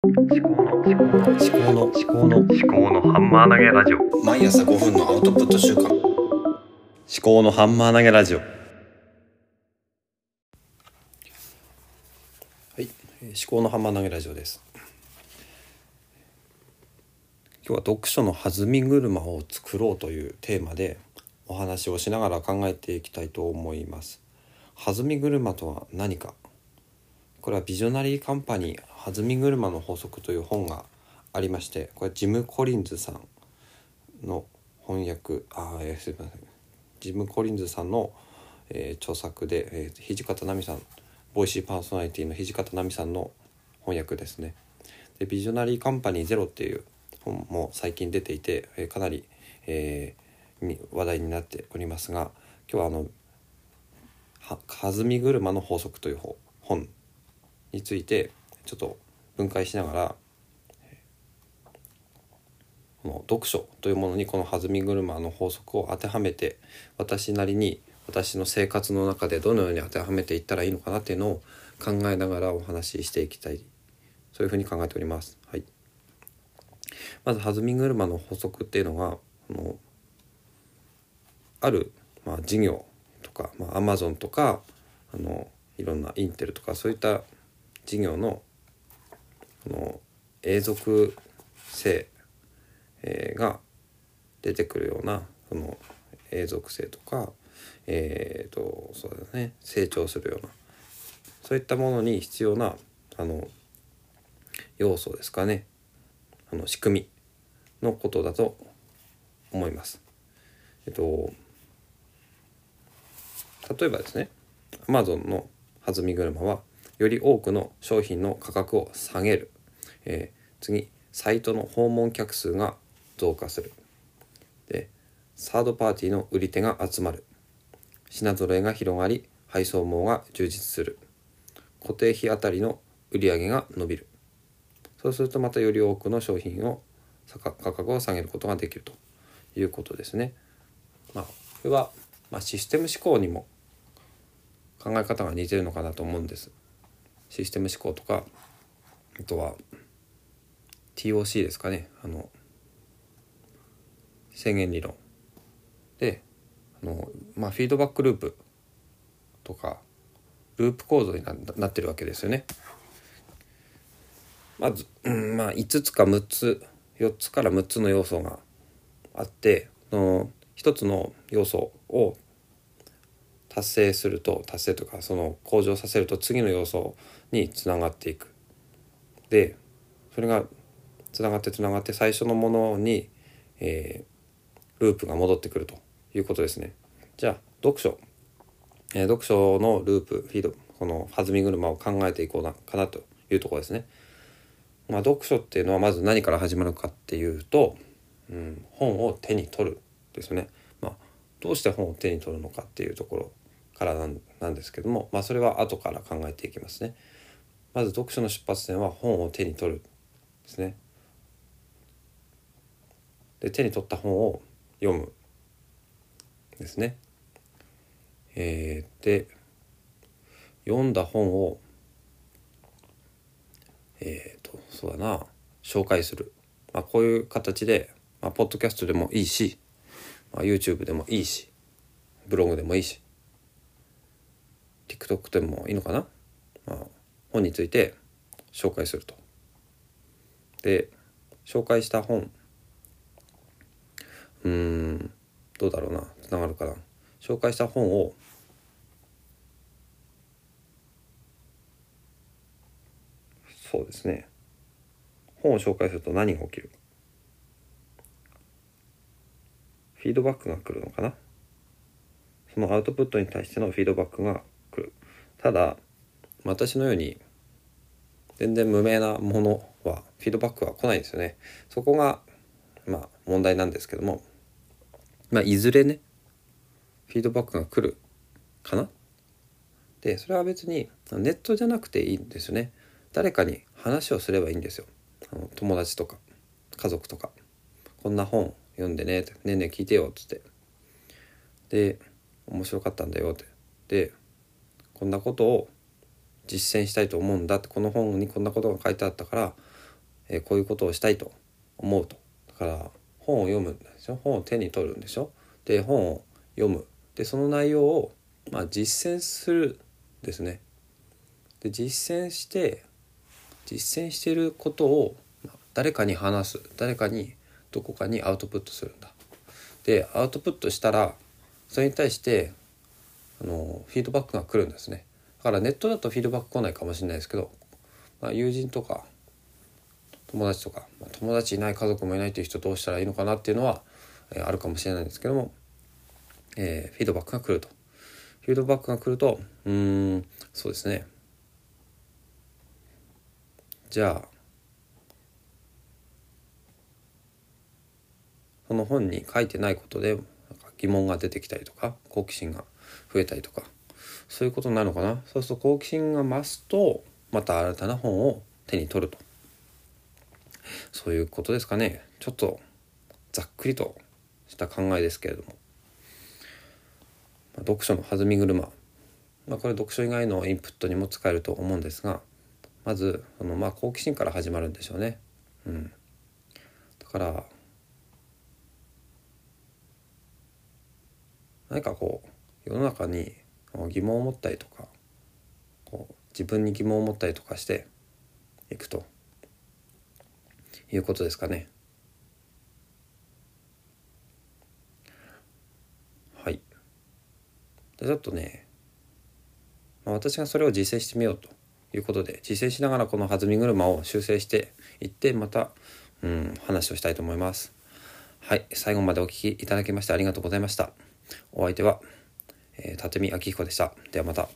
思考の思考の思考の思考の思考のハンマー投げラジオ。毎朝5分のアウトプット週間。思考のハンマー投げラジオ。はい、思考のハンマー投げラジオです。今日は読書の弾み車を作ろうというテーマでお話をしながら考えていきたいと思います。弾み車とは何か？これはビジョナリーカンパニー弾み車の法則という本がありましてこれジム・コリンズさんの翻訳。あ、えすいません。ジム・コリンズさんの、えー著作で、えー土方奈美さんボイシーパーソナリティの土方奈美さんの翻訳ですね。でビジョナリーカンパニーゼロっていう本も最近出ていて、えーかなり、えー話題になっておりますが今日はあのは弾み車の法則という本についてちょっと分解しながらこの読書というものにこの弾み車の法則を当てはめて私なりに私の生活の中でどのように当てはめていったらいいのかなっていうのを考えながらお話ししていきたいそういうふうに考えております。はい、まず弾み車の法則っていうのがあのある、まあ、事業とか、まあ、Amazon とかあのいろんなインテルとかそういった事業のこの永続性、えーが出てくるようなその永続性とかえー、とそうだね成長するようなそういったものに必要なあの要素ですかねあの仕組みのことだと思います。えっと例えばですね Amazon の弾み車はより多くの商品の価格を下げる、えー次サイトの訪問客数が増加する。でサードパーティーの売り手が集まる。品揃えが広がり配送網が充実する。固定費あたりの売り上げが伸びる。そうするとまたより多くの商品を価格を下げることができるということですね。まあ、これは、まあ、システム思考にも考え方が似てるのかなと思うんです。システム思考とかあとは TOC ですかねあの宣言理論であの、まあ、フィードバックループとかループ構造にななってるわけですよね。まず、うんまあ、5つか6つ4つから6つの要素があっての1つの要素を達成すると達成とかその向上させると次の要素につながっていく。でそれがつながってつながって最初のものに、えーループが戻ってくるということですね。じゃあ読書、えー読書のループフィードこの弾み車を考えていこうなかなというとこですね。まあ、読書っていうのはまず何から始まるかっていうと、うん、本を手に取るですね。どうして本を手に取るのかっていうところからなんなんですけども、まあ、それは後から考えていきますね。まず読書の出発点は本を手に取るですね。で手に取った本を読むですね。えーで読んだ本をえー、とそうだな紹介する、まあ、こういう形で、まあ、ポッドキャストでもいいし、まあ、YouTube でもいいしブログでもいいし TikTok でもいいのかな、まあ、本について紹介すると。で紹介した本うーんどうだろうなつながるかな。紹介した本をそうですね。本を紹介すると何が起きる？フィードバックが来るのかな？そのアウトプットに対してのフィードバックが来る。ただ私のように全然無名なものはフィードバックは来ないんですよね。そこがまあ問題なんですけどもまあいずれねフィードバックが来るかな？でそれは別にネットじゃなくていいんですよね。誰かに話をすればいいんですよ。あの友達とか家族とか。こんな本読んでねってねえねえ聞いてよっつって。で面白かったんだよって。でこんなことを実践したいと思うんだってこの本にこんなことが書いてあったからえーこういうことをしたいと思うと。だから本を読むんでしょ本を手に取るんでしょで本を読む。でその内容を、まあ、実践するですね。で実践して実践してることを誰かに話す。誰かにどこかにアウトプットするんだ。でアウトプットしたらそれに対してあのフィードバックが来るんですね。だからネットだとフィードバック来ないかもしれないですけど、まあ、友人とか友達とか、まあ友達いない家族もいないという人どうしたらいいのかなっていうのは、えーあるかもしれないんですけども、えーフィードバックが来ると。フィードバックが来るとうんそうですね。じゃあその本に書いてないことで疑問が出てきたりとか好奇心が増えたりとかそういうことになるのかな。そうすると好奇心が増すとまた新たな本を手に取ると。そういうことですかね。ちょっとざっくりとした考えですけれども、まあ読書の弾み車、まあ、これ読書以外のインプットにも使えると思うんですがまずそのまあ好奇心から始まるんでしょうね。うん、だから何かこう世の中に疑問を持ったりとかこう自分に疑問を持ったりとかしていくということですかね。はい。でちょっとね、まあ、私がそれを実践してみようということで実践しながらこの弾み車を修正していってまた、うん、話をしたいと思います。はい、最後までお聞きいただきましてありがとうございました。お相手は、えー、立見明彦でした。ではまた。